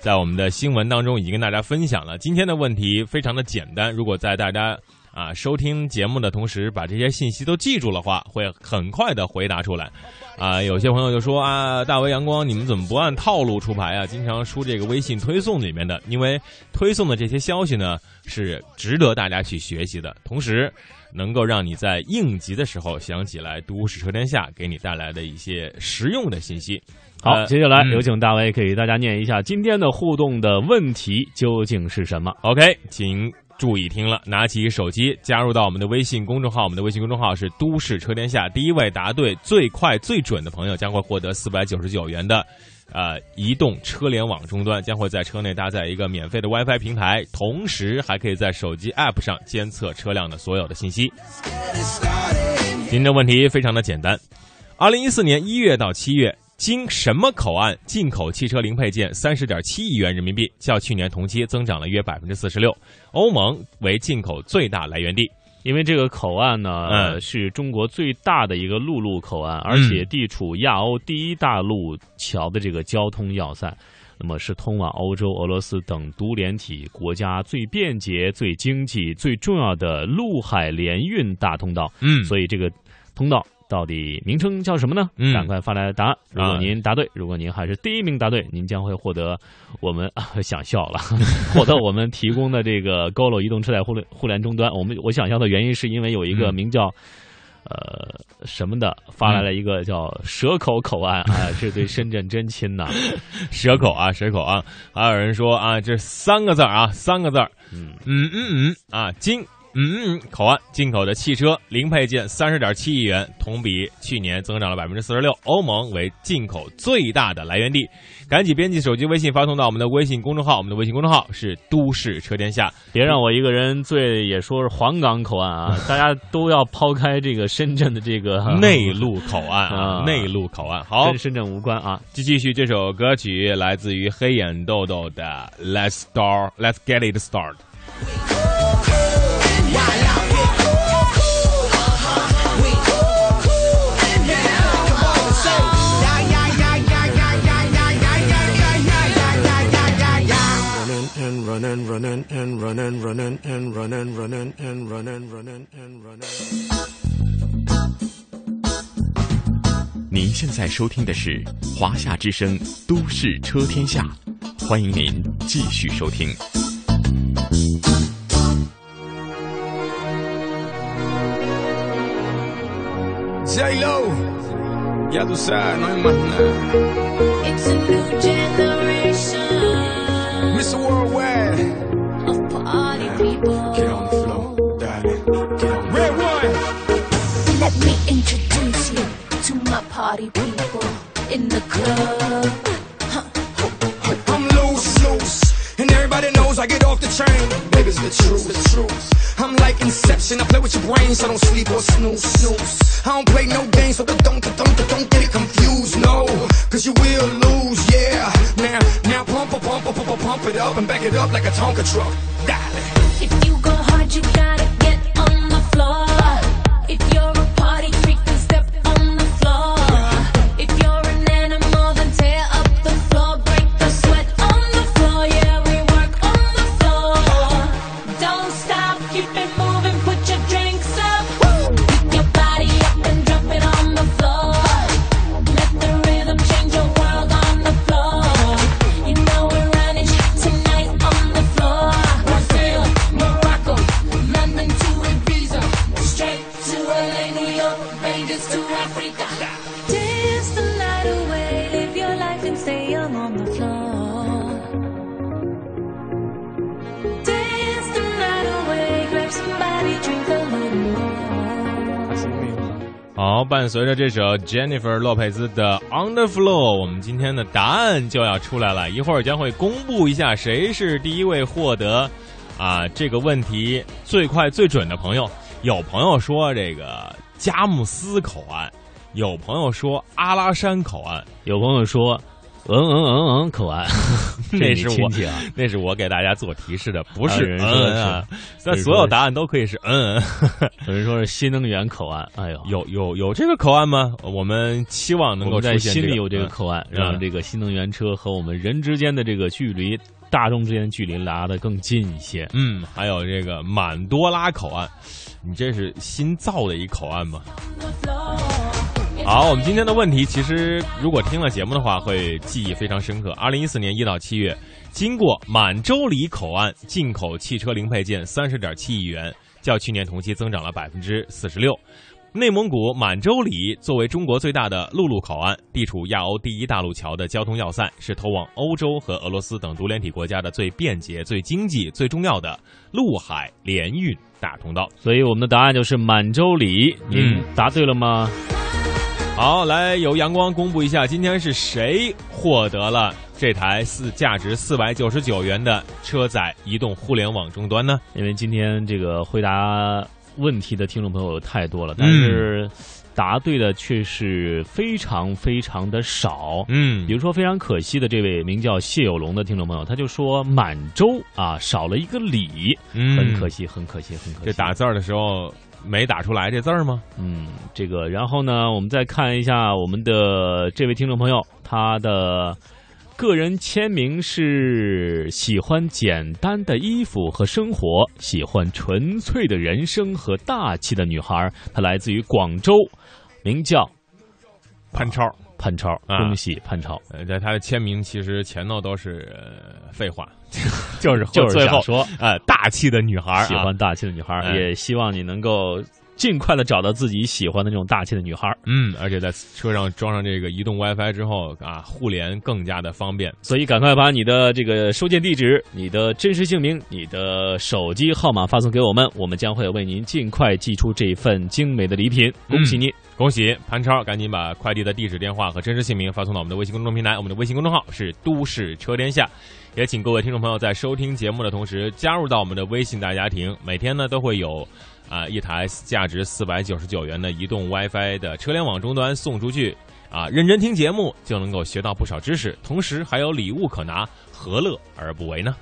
在我们的新闻当中已经跟大家分享了。今天的问题非常的简单，如果在大家啊收听节目的同时把这些信息都记住的话，会很快的回答出来。啊，有些朋友就说啊，大为阳光，你们怎么不按套路出牌啊？经常输这个微信推送里面的，因为推送的这些消息呢是值得大家去学习的，同时能够让你在应急的时候想起来都市车天下给你带来的一些实用的信息。好，呃接下来嗯有请大卫给大家念一下今天的互动的问题究竟是什么？OK，请注意听了，拿起手机加入到我们的微信公众号，我们的微信公众号是“都市车天下”。第一位答对最快最准的朋友将会获得四百九十九元的。呃，移动车联网终端将会在车内搭载一个免费的 WiFi 平台，同时还可以在手机 App 上监测车辆的所有的信息。您的问题非常的简单，二零一四年一月到七月，经什么口岸进口汽车零配件三十点七亿元人民币，较去年同期增长了约百分之四十六。欧盟为进口最大来源地。因为这个口岸呢，嗯呃是中国最大的一个陆路口岸，而且地处亚欧第一大陆桥的这个交通要塞，那么是通往欧洲、俄罗斯等独联体国家最便捷、最经济、最重要的陆海联运大通道。嗯所以这个通道到底名称叫什么呢？嗯赶快发来答案。如果啊您答对，如果您还是第一名答对，您将会获得我们、[LAUGHS] 啊、想笑了，[LAUGHS] 获得我们提供的这个 GOLO 移动车载互联互联终端。我们我想笑的原因是因为有一个嗯名叫。呃，什么的发来了一个叫蛇口口岸啊，[LAUGHS] 这对深圳真亲呐。蛇口啊，蛇口啊，还有人说啊，这三个字啊，三个字，嗯嗯嗯嗯啊，进嗯嗯口岸进口的汽车零配件三十点七亿元，同比去年增长了百分之四十六。欧盟为进口最大的来源地，赶紧编辑手机微信发送到我们的微信公众号，我们的微信公众号是都市车天下。别让我一个人醉，也说是黄冈口岸啊，[LAUGHS] 大家都要抛开这个深圳的这个内陆口岸啊，啊内陆口岸。好跟，深圳无关啊。继继续这首歌曲来自于黑眼豆豆的《Let's Start Let's Get It Start》。您现在收听的是华夏之声《都市车天下》，欢迎您继续收听。J-Lo, ya tú sabes, no hay más nada. It's a new generation Mr. Worldwide, of party people. get on the floor, dale, get on Red one, Let me introduce you to my party people in the club. I'm loose, loose, And everybody knows I get off the train. Baby, it's the truth, the truth. I'm like Inception. I play with your brain, so don't sleep or snooze, snooze. I don't play no games, so don't, don't, don't, don't get it confused, no. Cause you will lose, yeah. Now, now pump, pump, pump, pump, pump, pump it up and back it up like a Tonka truck. Dale. If you go hard, you gotta get on the floor. If you're 随着这首 Jennifer 洛佩兹的 Underflow，我们今天的答案就要出来了。一会儿将会公布一下谁是第一位获得啊这个问题最快最准的朋友。有朋友说这个佳木斯口岸，有朋友说阿拉山口岸，有朋友说嗯嗯嗯嗯口岸，那是我，那是我给大家做提示的，不是人说的嗯啊是。那所有答案都可以是嗯嗯。有人说是新能源口岸，哎呦，有有有这个口岸吗？我们期望能够在心里有这个口岸，让这个新能源车和我们人之间的这个距离，大众之间的距离拉得更近一些。嗯，还有这个满多拉口岸，你这是新造的一口岸吗？我走好，我们今天的问题，其实如果听了节目的话，会记忆非常深刻。二零一四年一到七月，经过满洲里口岸进口汽车零配件三十点七亿元，较去年同期增长了百分之四十六。内蒙古满洲里作为中国最大的陆路口岸，地处亚欧第一大陆桥的交通要塞，是通往欧洲和俄罗斯等独联体国家的最便捷、最经济、最重要的陆海联运大通道。所以我们的答案就是满洲里。您嗯答对了吗？好，来由阳光公布一下，今天是谁获得了这台四价值四百九十九元的车载移动互联网终端呢？因为今天这个回答问题的听众朋友太多了，但是答对的却是非常非常的少。嗯比如说非常可惜的这位名叫谢有龙的听众朋友，他就说满洲啊少了一个李，嗯很可惜，很可惜，很可惜。这打字儿的时候没打出来这字儿吗？嗯，这个，然后呢，我们再看一下我们的这位听众朋友，他的个人签名是喜欢简单的衣服和生活，喜欢纯粹的人生和大气的女孩。她来自于广州，名叫潘超。潘超，啊恭喜潘超。呃，在他的签名其实前头都是、呃、废话，[LAUGHS] 就是就是想说，呃，大气的女孩喜欢大气的女孩，哎也希望你能够尽快的找到自己喜欢的那种大气的女孩。嗯，而且在车上装上这个移动 WiFi 之后啊，互联更加的方便。所以赶快把你的这个收件地址、你的真实姓名、你的手机号码发送给我们，我们将会为您尽快寄出这份精美的礼品。恭喜你！恭喜潘超，赶紧把快递的地址、电话和真实姓名发送到我们的微信公众平台。我们的微信公众号是“都市车天下”，也请各位听众朋友在收听节目的同时加入到我们的微信大家庭。每天呢都会有啊、一台价值四百九十九元的移动 WiFi 的车联网终端送出去啊，认真听节目就能够学到不少知识，同时还有礼物可拿，何乐而不为呢？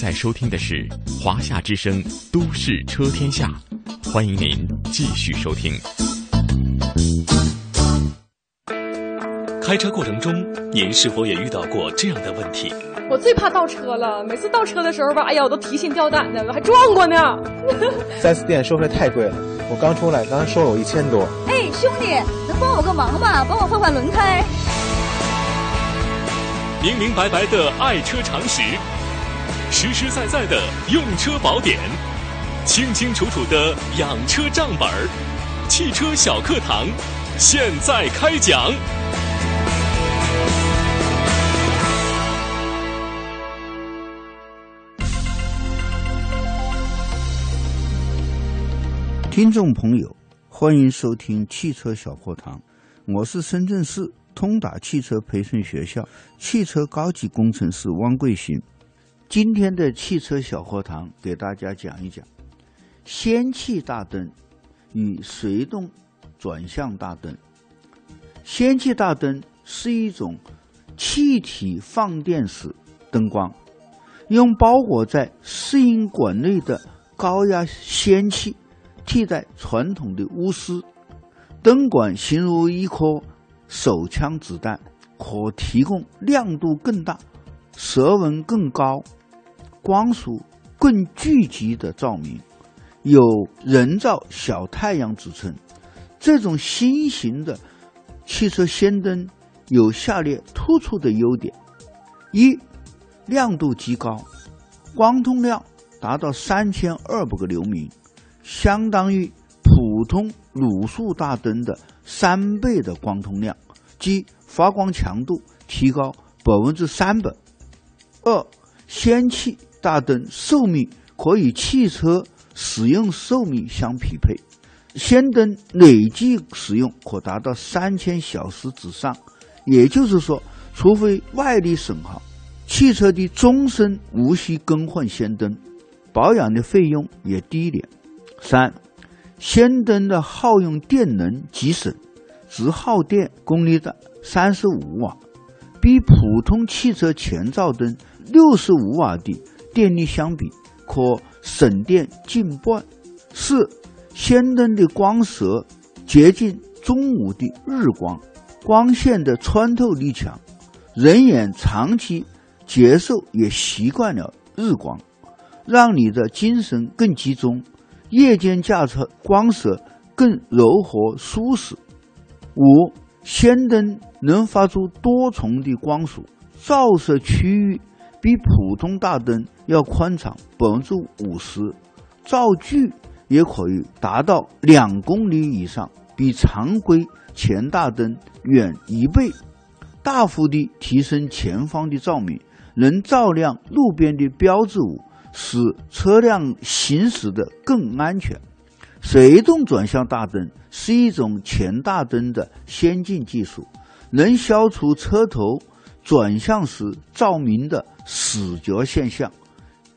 在收听的是华夏之声《都市车天下》，欢迎您继续收听。开车过程中，您是否也遇到过这样的问题？我最怕倒车了，每次倒车的时候吧，哎呀，我都提心吊胆的，我还撞过呢。[LAUGHS] 4S 店收费太贵了，我刚出来，刚才收了我一千多。哎，兄弟，能帮我个忙吗？帮我换换轮胎。明明白白的爱车常识，实实在在的用车宝典清清楚楚的养车账本儿汽车小课堂现在开讲。听众朋友欢迎收听汽车小课堂我是深圳市通达汽车培训学校汽车高级工程师汪桂新今天的汽车小课堂给大家讲一讲氙气大灯与随动转向大灯。氙气大灯是一种气体放电式灯光，用包裹在适应管内的高压氙气替代传统的钨丝。灯管形如一颗手枪子弹，可提供亮度更大、色温更高、光束更聚集的照明，有“人造小太阳”之称。这种新型的汽车氙灯有下列突出的优点：一、亮度极高，光通量达到三千二百个流明，相当于普通卤素大灯的三倍的光通量，即发光强度提高百分之三百。二、氙气大灯寿命可与汽车使用寿命相匹配。氙灯累计使用可达到三千小时之上，也就是说，除非外力损耗，汽车的终身无需更换氙灯，保养的费用也低廉。三，氙灯的耗用电能极省，只耗电功率的三十五瓦，比普通汽车前照灯六十五瓦的电力相比，可省电近半。四。氙灯的光色接近中午的日光，光线的穿透力强，人眼长期接受也习惯了日光，让你的精神更集中。夜间驾车光色更柔和舒适。五，氙灯能发出多重的光束，照射区域比普通大灯要宽敞百分之五十，照距。也可以达到两公里以上，比常规前大灯远一倍，大幅地提升前方的照明，能照亮路边的标志物，使车辆行驶的更安全。随动转向大灯是一种前大灯的先进技术，能消除车头转向时照明的死角现象，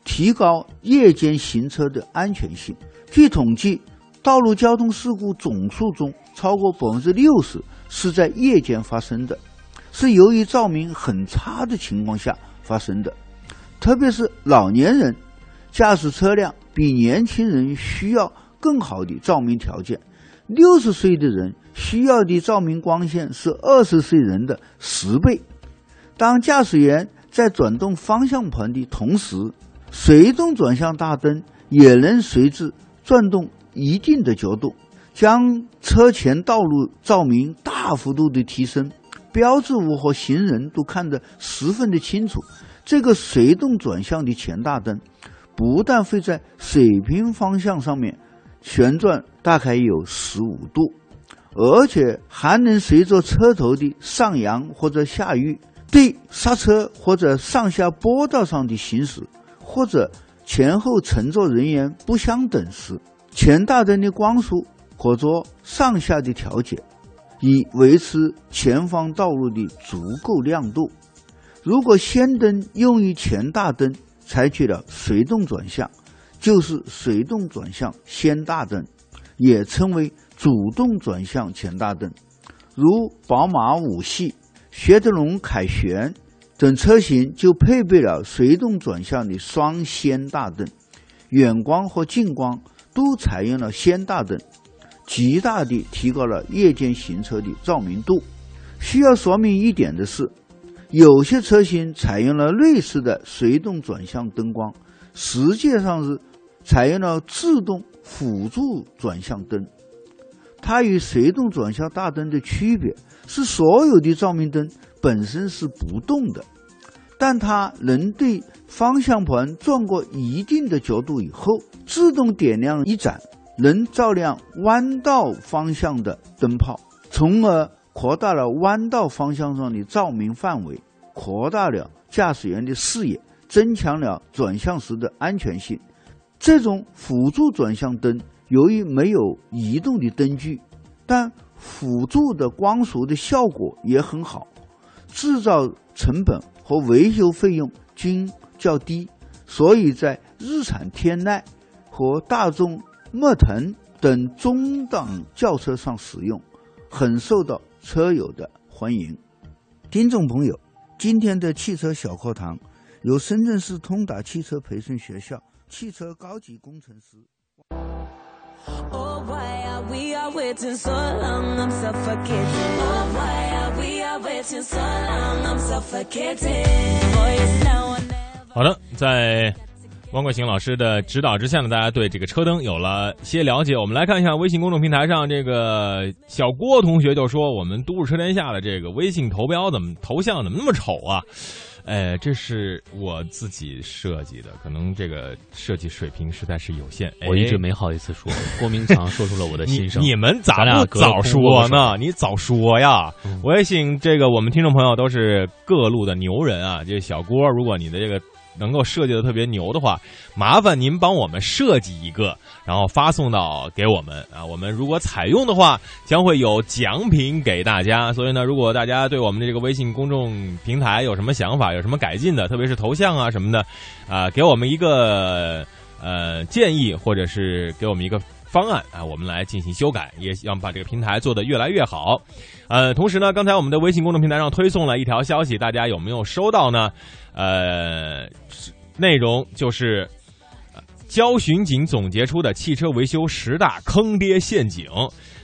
提高夜间行车的安全性。据统计，道路交通事故总数中超过百分之六十是在夜间发生的，是由于照明很差的情况下发生的。特别是老年人驾驶车辆比年轻人需要更好的照明条件。六十岁的人需要的照明光线是二十岁人的十倍。当驾驶员在转动方向盘的同时，随动转向大灯也能随之。转动一定的角度，将车前道路照明大幅度的提升，标志物和行人都看得十分的清楚。这个随动转向的前大灯，不但会在水平方向上面旋转大概有十五度，而且还能随着车头的上扬或者下移，对刹车或者上下坡道上的行驶或者。前后乘坐人员不相等时，前大灯的光束可做上下的调节，以维持前方道路的足够亮度。如果氙灯用于前大灯采取了随动转向，就是随动转向氙大灯，也称为主动转向前大灯。如宝马五系、雪铁龙凯旋。等车型就配备了随动转向的双氙大灯，远光和近光都采用了氙大灯，极大地提高了夜间行车的照明度。需要说明一点的是，有些车型采用了类似的随动转向灯光，实际上是采用了自动辅助转向灯。它与随动转向大灯的区别是，所有的照明灯。本身是不动的，但它能对方向盘转过一定的角度以后，自动点亮一盏能照亮弯道方向的灯泡，从而扩大了弯道方向上的照明范围，扩大了驾驶员的视野，增强了转向时的安全性。这种辅助转向灯由于没有移动的灯具，但辅助的光束的效果也很好，制造成本和维修费用均较低，所以在日产天籁和大众迈腾等中档轿车上使用，很受到车友的欢迎。听众朋友，今天的汽车小课堂由深圳市通达汽车培训学校汽车高级工程师。好的，在汪桂行老师的指导之下呢，大家对这个车灯有了些了解。我们来看一下微信公众平台上，这个小郭同学就说：“我们都市车天下的这个微信头标怎么头像怎么那么丑啊？”哎，这是我自己设计的，可能这个设计水平实在是有限。哎我一直没好意思说。郭明强说出了我的心声。你你们咋不早说呢？你早说呀！我也请这个我们听众朋友都是各路的牛人啊，这小郭，如果你的这个能够设计的特别牛的话，麻烦您帮我们设计一个，然后发送到给我们啊。我们如果采用的话，将会有奖品给大家。所以呢，如果大家对我们的这个微信公众平台有什么想法，有什么改进的，特别是头像啊什么的，啊，给我们一个呃建议，或者是给我们一个方案啊，我们来进行修改，也希望把这个平台做得越来越好。呃，同时呢，刚才我们的微信公众平台上推送了一条消息，大家有没有收到呢？呃，内容就是交巡警总结出的汽车维修十大坑爹陷阱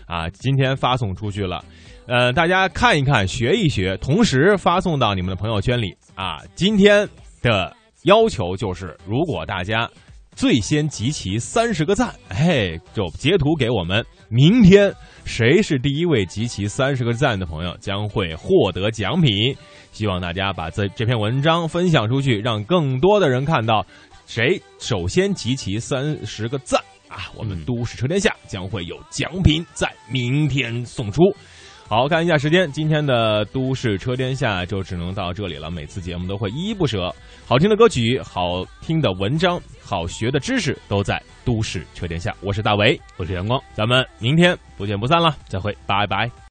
啊，今天发送出去了。呃，大家看一看，学一学，同时发送到你们的朋友圈里啊。今天的要求就是，如果大家最先集齐三十个赞，嘿，就截图给我们。明天谁是第一位集齐三十个赞的朋友，将会获得奖品。希望大家把这这篇文章分享出去，让更多的人看到。谁首先集齐三十个赞啊？我们都市车天下将会有奖品在明天送出。好看一下时间，今天的都市车天下就只能到这里了。每次节目都会依依不舍，好听的歌曲、好听的文章、好学的知识都在都市车天下。我是大为，我是阳光，咱们明天不见不散了，再会，拜拜。